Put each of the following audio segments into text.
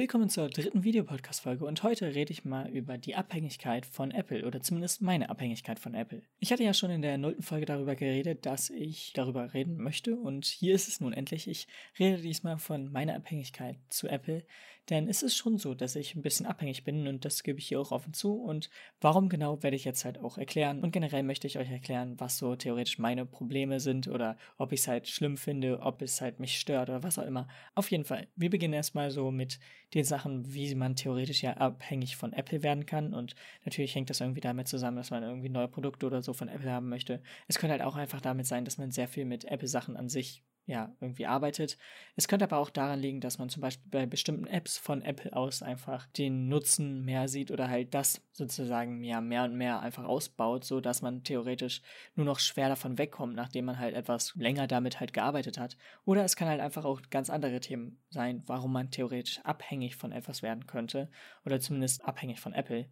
Willkommen zur dritten Videopodcast-Folge und heute rede ich mal über die Abhängigkeit von Apple oder zumindest meine Abhängigkeit von Apple. Ich hatte ja schon in der nullten Folge darüber geredet, dass ich darüber reden möchte und hier ist es nun endlich. Ich rede diesmal von meiner Abhängigkeit zu Apple, denn es ist schon so, dass ich ein bisschen abhängig bin und das gebe ich hier auch offen zu und warum genau werde ich jetzt halt auch erklären und generell möchte ich euch erklären, was so theoretisch meine Probleme sind oder ob ich es halt schlimm finde, ob es halt mich stört oder was auch immer. Auf jeden Fall, wir beginnen erstmal so mit den Sachen, wie man theoretisch ja abhängig von Apple werden kann. Und natürlich hängt das irgendwie damit zusammen, dass man irgendwie neue Produkte oder so von Apple haben möchte. Es könnte halt auch einfach damit sein, dass man sehr viel mit Apple-Sachen an sich ja, irgendwie arbeitet. Es könnte aber auch daran liegen, dass man zum Beispiel bei bestimmten Apps von Apple aus einfach den Nutzen mehr sieht oder halt das sozusagen ja mehr und mehr einfach ausbaut, so dass man theoretisch nur noch schwer davon wegkommt, nachdem man halt etwas länger damit halt gearbeitet hat. Oder es kann halt einfach auch ganz andere Themen sein, warum man theoretisch abhängig von etwas werden könnte oder zumindest abhängig von Apple.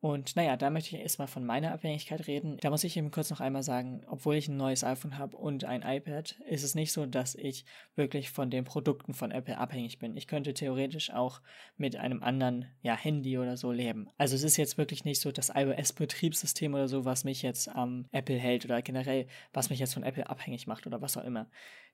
Und naja, da möchte ich erstmal von meiner Abhängigkeit reden. Da muss ich eben kurz noch einmal sagen, obwohl ich ein neues iPhone habe und ein iPad, ist es nicht so, dass ich wirklich von den Produkten von Apple abhängig bin. Ich könnte theoretisch auch mit einem anderen ja, Handy oder so leben. Also es ist jetzt wirklich nicht so das iOS-Betriebssystem oder so, was mich jetzt am ähm, Apple hält oder generell, was mich jetzt von Apple abhängig macht oder was auch immer.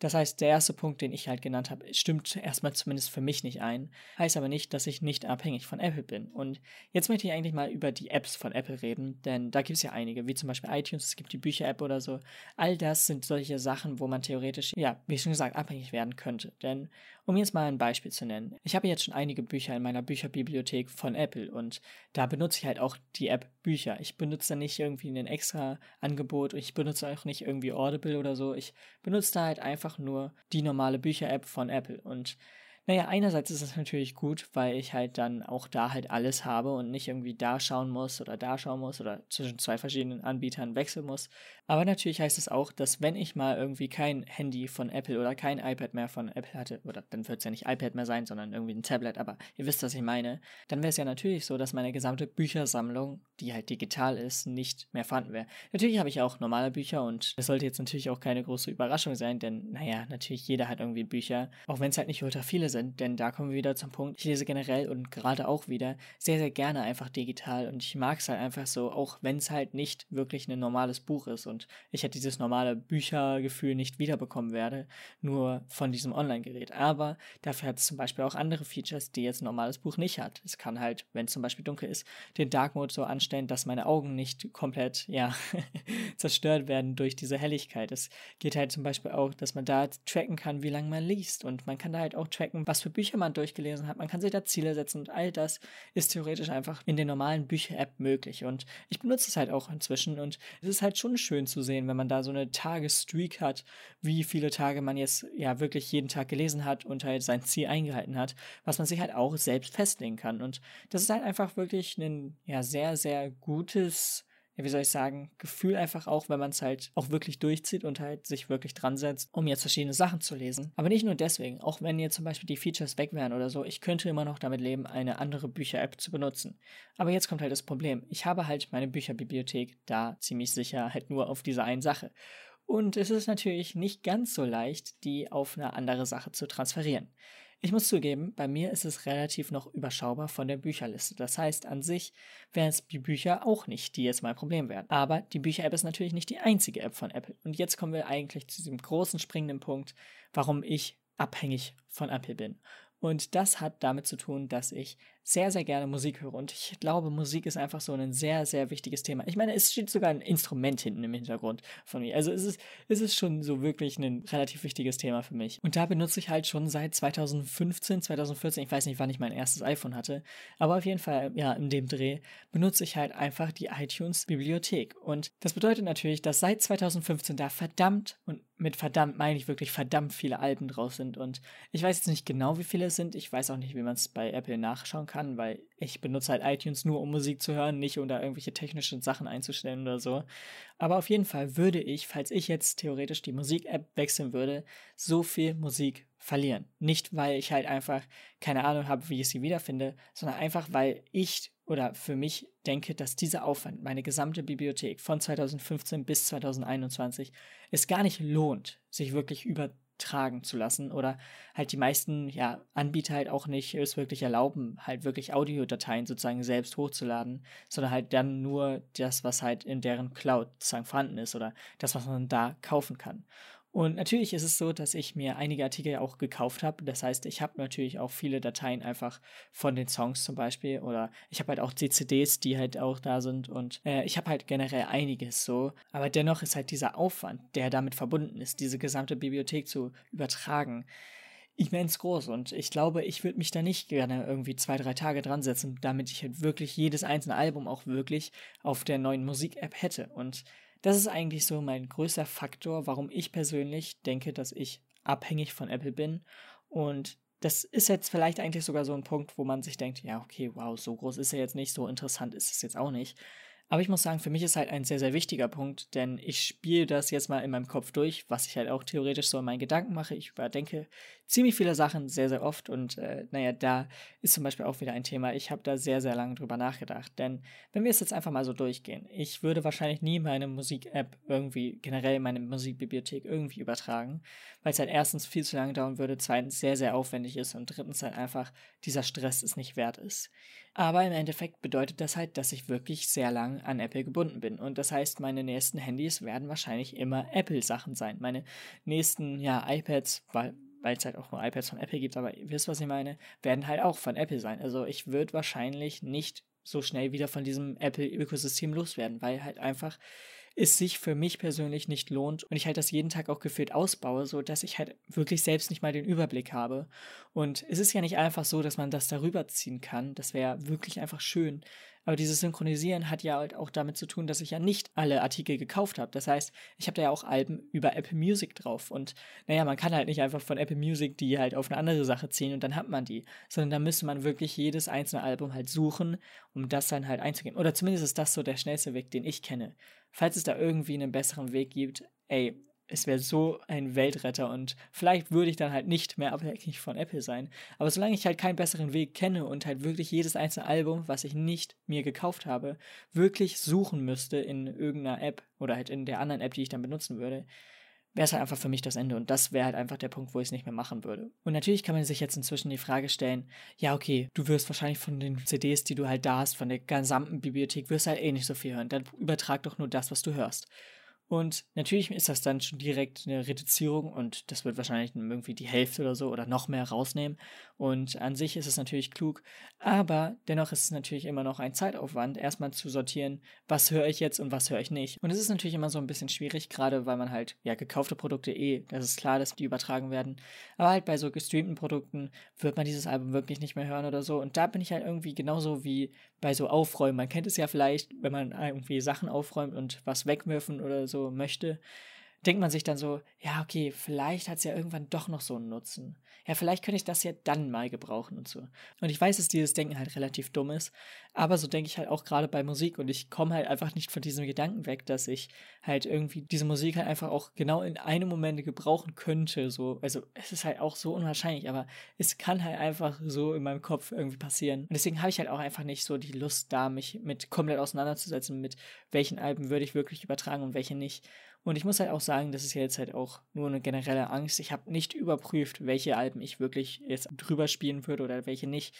Das heißt, der erste Punkt, den ich halt genannt habe, stimmt erstmal zumindest für mich nicht ein. Heißt aber nicht, dass ich nicht abhängig von Apple bin. Und jetzt möchte ich eigentlich mal über die Apps von Apple reden, denn da gibt es ja einige, wie zum Beispiel iTunes, es gibt die Bücher-App oder so. All das sind solche Sachen, wo man theoretisch, ja, wie schon gesagt, abhängig werden könnte. Denn, um jetzt mal ein Beispiel zu nennen, ich habe jetzt schon einige Bücher in meiner Bücherbibliothek von Apple und da benutze ich halt auch die App Bücher. Ich benutze da nicht irgendwie ein extra Angebot und ich benutze auch nicht irgendwie Audible oder so. Ich benutze da halt einfach nur die normale Bücher-App von Apple und naja, einerseits ist es natürlich gut, weil ich halt dann auch da halt alles habe und nicht irgendwie da schauen muss oder da schauen muss oder zwischen zwei verschiedenen Anbietern wechseln muss. Aber natürlich heißt es auch, dass wenn ich mal irgendwie kein Handy von Apple oder kein iPad mehr von Apple hatte, oder dann wird es ja nicht iPad mehr sein, sondern irgendwie ein Tablet, aber ihr wisst, was ich meine, dann wäre es ja natürlich so, dass meine gesamte Büchersammlung, die halt digital ist, nicht mehr vorhanden wäre. Natürlich habe ich auch normale Bücher und das sollte jetzt natürlich auch keine große Überraschung sein, denn naja, natürlich jeder hat irgendwie Bücher, auch wenn es halt nicht ultra viele sind, denn da kommen wir wieder zum Punkt. Ich lese generell und gerade auch wieder sehr, sehr gerne einfach digital und ich mag es halt einfach so, auch wenn es halt nicht wirklich ein normales Buch ist und ich halt dieses normale Büchergefühl nicht wiederbekommen werde, nur von diesem Online-Gerät. Aber dafür hat es zum Beispiel auch andere Features, die jetzt ein normales Buch nicht hat. Es kann halt, wenn es zum Beispiel dunkel ist, den Dark Mode so anstellen, dass meine Augen nicht komplett, ja, zerstört werden durch diese Helligkeit. Es geht halt zum Beispiel auch, dass man da tracken kann, wie lange man liest und man kann da halt auch tracken, was für Bücher man durchgelesen hat. Man kann sich da Ziele setzen und all das ist theoretisch einfach in der normalen Bücher-App möglich. Und ich benutze es halt auch inzwischen und es ist halt schon schön zu sehen, wenn man da so eine Tagesstreak hat, wie viele Tage man jetzt ja wirklich jeden Tag gelesen hat und halt sein Ziel eingehalten hat, was man sich halt auch selbst festlegen kann. Und das ist halt einfach wirklich ein ja sehr, sehr gutes ja, wie soll ich sagen, Gefühl einfach auch, wenn man es halt auch wirklich durchzieht und halt sich wirklich dran setzt, um jetzt verschiedene Sachen zu lesen. Aber nicht nur deswegen, auch wenn jetzt zum Beispiel die Features weg wären oder so, ich könnte immer noch damit leben, eine andere Bücher-App zu benutzen. Aber jetzt kommt halt das Problem. Ich habe halt meine Bücherbibliothek da ziemlich sicher halt nur auf diese einen Sache. Und es ist natürlich nicht ganz so leicht, die auf eine andere Sache zu transferieren. Ich muss zugeben, bei mir ist es relativ noch überschaubar von der Bücherliste. Das heißt, an sich wären es die Bücher auch nicht, die jetzt mein Problem wären. Aber die Bücher-App ist natürlich nicht die einzige App von Apple. Und jetzt kommen wir eigentlich zu diesem großen springenden Punkt, warum ich abhängig von Apple bin. Und das hat damit zu tun, dass ich sehr, sehr gerne Musik höre. Und ich glaube, Musik ist einfach so ein sehr, sehr wichtiges Thema. Ich meine, es steht sogar ein Instrument hinten im Hintergrund von mir. Also es ist, es ist schon so wirklich ein relativ wichtiges Thema für mich. Und da benutze ich halt schon seit 2015, 2014, ich weiß nicht, wann ich mein erstes iPhone hatte, aber auf jeden Fall, ja, in dem Dreh benutze ich halt einfach die iTunes-Bibliothek. Und das bedeutet natürlich, dass seit 2015 da verdammt und mit verdammt meine ich wirklich verdammt viele Alben drauf sind. Und ich weiß jetzt nicht genau, wie viele es sind. Ich weiß auch nicht, wie man es bei Apple nachschauen kann, weil ich benutze halt iTunes nur, um Musik zu hören, nicht um da irgendwelche technischen Sachen einzustellen oder so. Aber auf jeden Fall würde ich, falls ich jetzt theoretisch die Musik-App wechseln würde, so viel Musik verlieren. Nicht, weil ich halt einfach keine Ahnung habe, wie ich sie wiederfinde, sondern einfach, weil ich oder für mich denke, dass dieser Aufwand, meine gesamte Bibliothek von 2015 bis 2021, es gar nicht lohnt, sich wirklich über übertragen zu lassen oder halt die meisten ja, Anbieter halt auch nicht es wirklich erlauben, halt wirklich Audiodateien sozusagen selbst hochzuladen, sondern halt dann nur das, was halt in deren Cloud sozusagen vorhanden ist oder das, was man da kaufen kann. Und natürlich ist es so, dass ich mir einige Artikel auch gekauft habe. Das heißt, ich habe natürlich auch viele Dateien einfach von den Songs zum Beispiel oder ich habe halt auch CCDs, die halt auch da sind und äh, ich habe halt generell einiges so. Aber dennoch ist halt dieser Aufwand, der damit verbunden ist, diese gesamte Bibliothek zu übertragen, immens groß und ich glaube, ich würde mich da nicht gerne irgendwie zwei, drei Tage dran setzen, damit ich halt wirklich jedes einzelne Album auch wirklich auf der neuen Musik-App hätte. Und das ist eigentlich so mein größter Faktor, warum ich persönlich denke, dass ich abhängig von Apple bin. Und das ist jetzt vielleicht eigentlich sogar so ein Punkt, wo man sich denkt, ja, okay, wow, so groß ist er jetzt nicht, so interessant ist es jetzt auch nicht. Aber ich muss sagen, für mich ist halt ein sehr, sehr wichtiger Punkt, denn ich spiele das jetzt mal in meinem Kopf durch, was ich halt auch theoretisch so in meinen Gedanken mache. Ich überdenke ziemlich viele Sachen sehr, sehr oft und äh, naja, da ist zum Beispiel auch wieder ein Thema. Ich habe da sehr, sehr lange drüber nachgedacht, denn wenn wir es jetzt einfach mal so durchgehen, ich würde wahrscheinlich nie meine Musik-App irgendwie, generell meine Musikbibliothek irgendwie übertragen, weil es halt erstens viel zu lange dauern würde, zweitens sehr, sehr aufwendig ist und drittens halt einfach dieser Stress es nicht wert ist. Aber im Endeffekt bedeutet das halt, dass ich wirklich sehr lang an Apple gebunden bin. Und das heißt, meine nächsten Handys werden wahrscheinlich immer Apple-Sachen sein. Meine nächsten, ja, iPads, weil weil es halt auch nur iPads von Apple gibt, aber ihr wisst, was ich meine, werden halt auch von Apple sein. Also ich würde wahrscheinlich nicht so schnell wieder von diesem Apple-Ökosystem loswerden, weil halt einfach es sich für mich persönlich nicht lohnt und ich halt das jeden Tag auch gefühlt ausbaue, so dass ich halt wirklich selbst nicht mal den Überblick habe. Und es ist ja nicht einfach so, dass man das darüber ziehen kann. Das wäre wirklich einfach schön. Aber dieses Synchronisieren hat ja halt auch damit zu tun, dass ich ja nicht alle Artikel gekauft habe. Das heißt, ich habe da ja auch Alben über Apple Music drauf. Und naja, man kann halt nicht einfach von Apple Music die halt auf eine andere Sache ziehen und dann hat man die. Sondern da müsste man wirklich jedes einzelne Album halt suchen, um das dann halt einzugeben. Oder zumindest ist das so der schnellste Weg, den ich kenne. Falls es da irgendwie einen besseren Weg gibt, ey, es wäre so ein Weltretter und vielleicht würde ich dann halt nicht mehr abhängig von Apple sein. Aber solange ich halt keinen besseren Weg kenne und halt wirklich jedes einzelne Album, was ich nicht mir gekauft habe, wirklich suchen müsste in irgendeiner App oder halt in der anderen App, die ich dann benutzen würde, wäre es halt einfach für mich das Ende. Und das wäre halt einfach der Punkt, wo ich es nicht mehr machen würde. Und natürlich kann man sich jetzt inzwischen die Frage stellen, ja, okay, du wirst wahrscheinlich von den CDs, die du halt da hast, von der gesamten Bibliothek, wirst halt eh nicht so viel hören. Dann übertrag doch nur das, was du hörst. Und natürlich ist das dann schon direkt eine Reduzierung und das wird wahrscheinlich irgendwie die Hälfte oder so oder noch mehr rausnehmen. Und an sich ist es natürlich klug, aber dennoch ist es natürlich immer noch ein Zeitaufwand, erstmal zu sortieren, was höre ich jetzt und was höre ich nicht. Und es ist natürlich immer so ein bisschen schwierig, gerade weil man halt, ja, gekaufte Produkte eh, das ist klar, dass die übertragen werden. Aber halt bei so gestreamten Produkten wird man dieses Album wirklich nicht mehr hören oder so. Und da bin ich halt irgendwie genauso wie bei so Aufräumen. Man kennt es ja vielleicht, wenn man irgendwie Sachen aufräumt und was wegwerfen oder möchte, denkt man sich dann so, ja, okay, vielleicht hat es ja irgendwann doch noch so einen Nutzen. Ja, vielleicht könnte ich das ja dann mal gebrauchen und so. Und ich weiß, dass dieses Denken halt relativ dumm ist, aber so denke ich halt auch gerade bei Musik und ich komme halt einfach nicht von diesem Gedanken weg, dass ich halt irgendwie diese Musik halt einfach auch genau in einem Moment gebrauchen könnte. So, also es ist halt auch so unwahrscheinlich, aber es kann halt einfach so in meinem Kopf irgendwie passieren. Und deswegen habe ich halt auch einfach nicht so die Lust da, mich mit komplett auseinanderzusetzen, mit welchen Alben würde ich wirklich übertragen und welche nicht. Und ich muss halt auch sagen, das ist ja jetzt halt auch nur eine generelle Angst. Ich habe nicht überprüft, welche Alben ich wirklich jetzt drüber spielen würde oder welche nicht.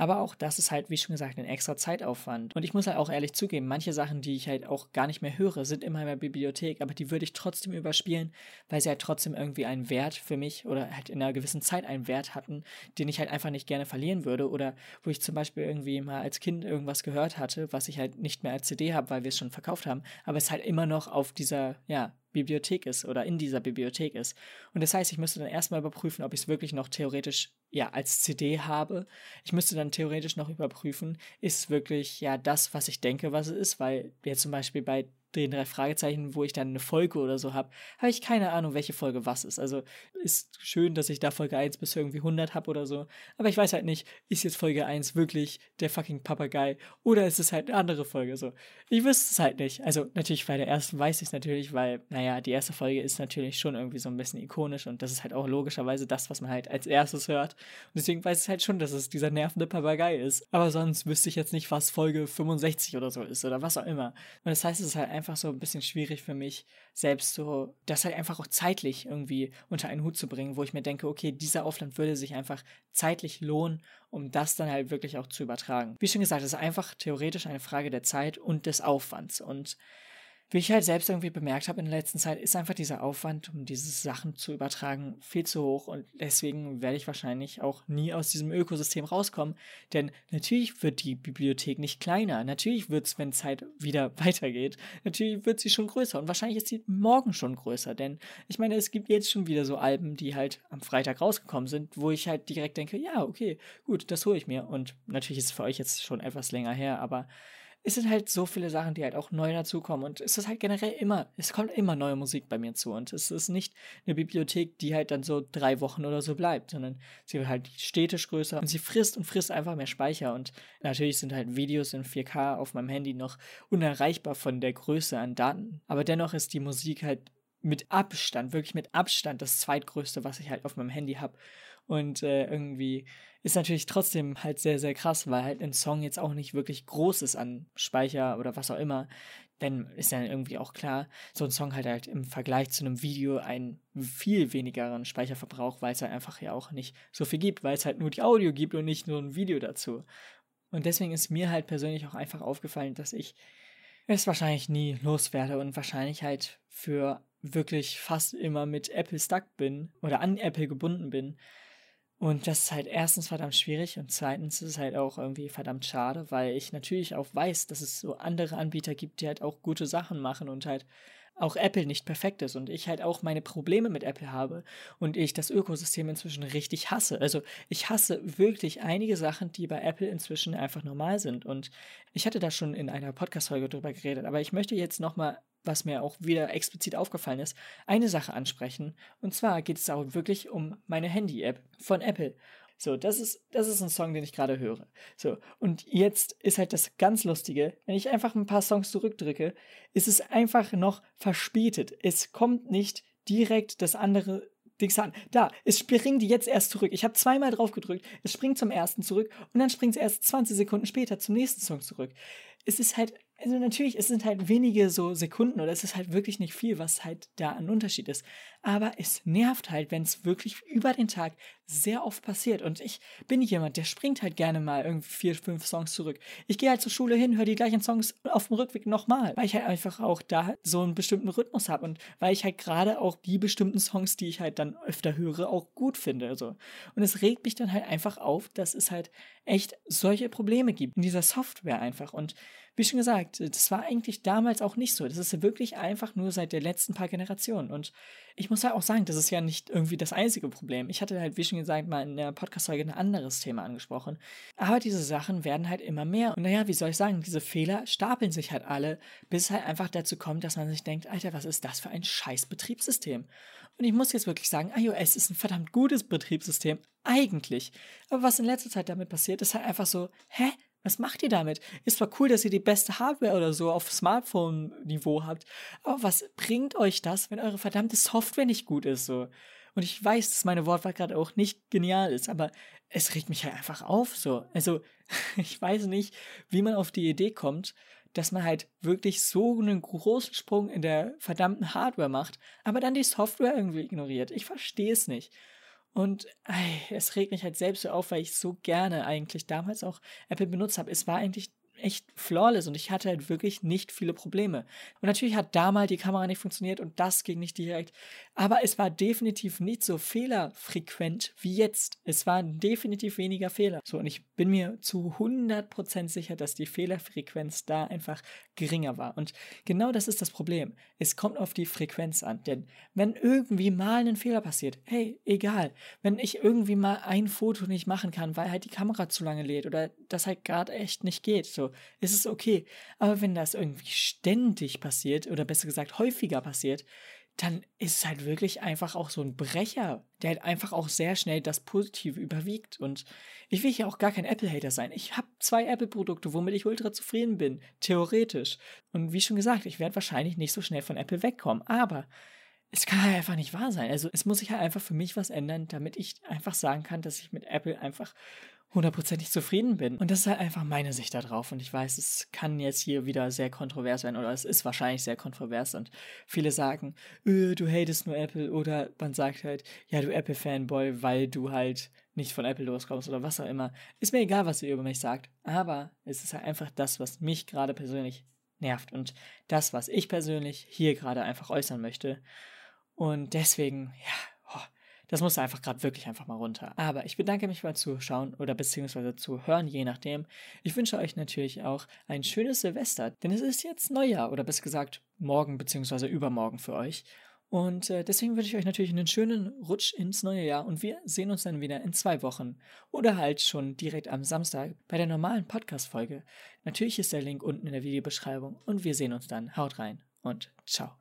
Aber auch das ist halt, wie schon gesagt, ein extra Zeitaufwand. Und ich muss halt auch ehrlich zugeben, manche Sachen, die ich halt auch gar nicht mehr höre, sind in meiner Bibliothek, aber die würde ich trotzdem überspielen, weil sie halt trotzdem irgendwie einen Wert für mich oder halt in einer gewissen Zeit einen Wert hatten, den ich halt einfach nicht gerne verlieren würde. Oder wo ich zum Beispiel irgendwie mal als Kind irgendwas gehört hatte, was ich halt nicht mehr als CD habe, weil wir es schon verkauft haben, aber es halt immer noch auf dieser, ja, Bibliothek ist oder in dieser Bibliothek ist. Und das heißt, ich müsste dann erstmal überprüfen, ob ich es wirklich noch theoretisch ja als CD habe. Ich müsste dann theoretisch noch überprüfen, ist es wirklich ja das, was ich denke, was es ist, weil jetzt zum Beispiel bei den drei Fragezeichen, wo ich dann eine Folge oder so habe, habe ich keine Ahnung, welche Folge was ist. Also ist schön, dass ich da Folge 1 bis irgendwie 100 habe oder so, aber ich weiß halt nicht, ist jetzt Folge 1 wirklich der fucking Papagei oder ist es halt eine andere Folge so. Ich wüsste es halt nicht. Also natürlich bei der ersten weiß ich es natürlich, weil, naja, die erste Folge ist natürlich schon irgendwie so ein bisschen ikonisch und das ist halt auch logischerweise das, was man halt als erstes hört. Und deswegen weiß ich halt schon, dass es dieser nervende Papagei ist. Aber sonst wüsste ich jetzt nicht, was Folge 65 oder so ist oder was auch immer. Und das heißt, es ist halt einfach einfach so ein bisschen schwierig für mich, selbst so, das halt einfach auch zeitlich irgendwie unter einen Hut zu bringen, wo ich mir denke, okay, dieser Aufwand würde sich einfach zeitlich lohnen, um das dann halt wirklich auch zu übertragen. Wie schon gesagt, es ist einfach theoretisch eine Frage der Zeit und des Aufwands und wie ich halt selbst irgendwie bemerkt habe in der letzten Zeit, ist einfach dieser Aufwand, um diese Sachen zu übertragen, viel zu hoch. Und deswegen werde ich wahrscheinlich auch nie aus diesem Ökosystem rauskommen, denn natürlich wird die Bibliothek nicht kleiner, natürlich wird es, wenn Zeit wieder weitergeht, natürlich wird sie schon größer. Und wahrscheinlich ist sie morgen schon größer, denn ich meine, es gibt jetzt schon wieder so Alben, die halt am Freitag rausgekommen sind, wo ich halt direkt denke, ja, okay, gut, das hole ich mir. Und natürlich ist es für euch jetzt schon etwas länger her, aber es sind halt so viele Sachen, die halt auch neu dazukommen. Und es ist halt generell immer, es kommt immer neue Musik bei mir zu. Und es ist nicht eine Bibliothek, die halt dann so drei Wochen oder so bleibt, sondern sie wird halt stetig größer und sie frisst und frisst einfach mehr Speicher. Und natürlich sind halt Videos in 4K auf meinem Handy noch unerreichbar von der Größe an Daten. Aber dennoch ist die Musik halt mit Abstand, wirklich mit Abstand das zweitgrößte, was ich halt auf meinem Handy habe. Und äh, irgendwie ist natürlich trotzdem halt sehr, sehr krass, weil halt ein Song jetzt auch nicht wirklich groß ist an Speicher oder was auch immer. Denn ist ja irgendwie auch klar, so ein Song hat halt im Vergleich zu einem Video einen viel wenigeren Speicherverbrauch, weil es halt einfach ja auch nicht so viel gibt, weil es halt nur die Audio gibt und nicht nur ein Video dazu. Und deswegen ist mir halt persönlich auch einfach aufgefallen, dass ich es wahrscheinlich nie loswerde und wahrscheinlich halt für wirklich fast immer mit Apple stuck bin oder an Apple gebunden bin, und das ist halt erstens verdammt schwierig und zweitens ist es halt auch irgendwie verdammt schade, weil ich natürlich auch weiß, dass es so andere Anbieter gibt, die halt auch gute Sachen machen und halt auch Apple nicht perfekt ist und ich halt auch meine Probleme mit Apple habe und ich das Ökosystem inzwischen richtig hasse. Also ich hasse wirklich einige Sachen, die bei Apple inzwischen einfach normal sind und ich hatte da schon in einer Podcast-Folge drüber geredet, aber ich möchte jetzt nochmal was mir auch wieder explizit aufgefallen ist, eine Sache ansprechen. Und zwar geht es auch wirklich um meine Handy-App von Apple. So, das ist, das ist ein Song, den ich gerade höre. So, und jetzt ist halt das ganz Lustige, wenn ich einfach ein paar Songs zurückdrücke, ist es einfach noch verspätet. Es kommt nicht direkt das andere Dings an. Da, es springt jetzt erst zurück. Ich habe zweimal drauf gedrückt, es springt zum ersten zurück und dann springt es erst 20 Sekunden später zum nächsten Song zurück. Es ist halt also natürlich, es sind halt wenige so Sekunden oder es ist halt wirklich nicht viel, was halt da ein Unterschied ist. Aber es nervt halt, wenn es wirklich über den Tag sehr oft passiert. Und ich bin jemand, der springt halt gerne mal irgendwie vier, fünf Songs zurück. Ich gehe halt zur Schule hin, höre die gleichen Songs auf dem Rückweg nochmal, weil ich halt einfach auch da so einen bestimmten Rhythmus habe und weil ich halt gerade auch die bestimmten Songs, die ich halt dann öfter höre, auch gut finde. Also. Und es regt mich dann halt einfach auf, dass es halt echt solche Probleme gibt in dieser Software einfach. Und wie schon gesagt, das war eigentlich damals auch nicht so. Das ist wirklich einfach nur seit der letzten paar Generationen. Und ich muss halt auch sagen, das ist ja nicht irgendwie das einzige Problem. Ich hatte halt, wie schon gesagt, mal in der Podcast-Folge ein anderes Thema angesprochen. Aber diese Sachen werden halt immer mehr. Und naja, wie soll ich sagen, diese Fehler stapeln sich halt alle, bis es halt einfach dazu kommt, dass man sich denkt, Alter, was ist das für ein scheiß Betriebssystem? Und ich muss jetzt wirklich sagen, iOS ist ein verdammt gutes Betriebssystem, eigentlich. Aber was in letzter Zeit damit passiert, ist halt einfach so, hä? Was macht ihr damit? Ist zwar cool, dass ihr die beste Hardware oder so auf Smartphone-Niveau habt, aber was bringt euch das, wenn eure verdammte Software nicht gut ist? So? Und ich weiß, dass meine Wortwahl gerade auch nicht genial ist, aber es regt mich halt einfach auf. So. Also, ich weiß nicht, wie man auf die Idee kommt, dass man halt wirklich so einen großen Sprung in der verdammten Hardware macht, aber dann die Software irgendwie ignoriert. Ich verstehe es nicht. Und ey, es regt mich halt selbst so auf, weil ich so gerne eigentlich damals auch Apple benutzt habe. Es war eigentlich echt flawless und ich hatte halt wirklich nicht viele Probleme. Und natürlich hat damals die Kamera nicht funktioniert und das ging nicht direkt. Aber es war definitiv nicht so fehlerfrequent wie jetzt. Es waren definitiv weniger Fehler. So, und ich bin mir zu 100% sicher, dass die Fehlerfrequenz da einfach geringer war. Und genau das ist das Problem. Es kommt auf die Frequenz an. Denn wenn irgendwie mal ein Fehler passiert, hey, egal. Wenn ich irgendwie mal ein Foto nicht machen kann, weil halt die Kamera zu lange lädt oder das halt gerade echt nicht geht, so, ist es okay. Aber wenn das irgendwie ständig passiert oder besser gesagt häufiger passiert, dann ist es halt wirklich einfach auch so ein Brecher, der halt einfach auch sehr schnell das Positive überwiegt. Und ich will hier auch gar kein Apple-Hater sein. Ich habe zwei Apple-Produkte, womit ich ultra zufrieden bin, theoretisch. Und wie schon gesagt, ich werde wahrscheinlich nicht so schnell von Apple wegkommen. Aber es kann halt einfach nicht wahr sein. Also es muss sich halt einfach für mich was ändern, damit ich einfach sagen kann, dass ich mit Apple einfach hundertprozentig zufrieden bin. Und das ist halt einfach meine Sicht darauf. Und ich weiß, es kann jetzt hier wieder sehr kontrovers werden oder es ist wahrscheinlich sehr kontrovers. Und viele sagen, öh, du hatest nur Apple oder man sagt halt, ja, du Apple-Fanboy, weil du halt nicht von Apple loskommst oder was auch immer. Ist mir egal, was ihr über mich sagt. Aber es ist halt einfach das, was mich gerade persönlich nervt und das, was ich persönlich hier gerade einfach äußern möchte. Und deswegen, ja, das muss einfach gerade wirklich einfach mal runter. Aber ich bedanke mich beim Zuschauen oder beziehungsweise zu hören, je nachdem. Ich wünsche euch natürlich auch ein schönes Silvester, denn es ist jetzt Neujahr oder besser gesagt morgen beziehungsweise übermorgen für euch. Und äh, deswegen wünsche ich euch natürlich einen schönen Rutsch ins neue Jahr und wir sehen uns dann wieder in zwei Wochen oder halt schon direkt am Samstag bei der normalen Podcast-Folge. Natürlich ist der Link unten in der Videobeschreibung und wir sehen uns dann. Haut rein und ciao.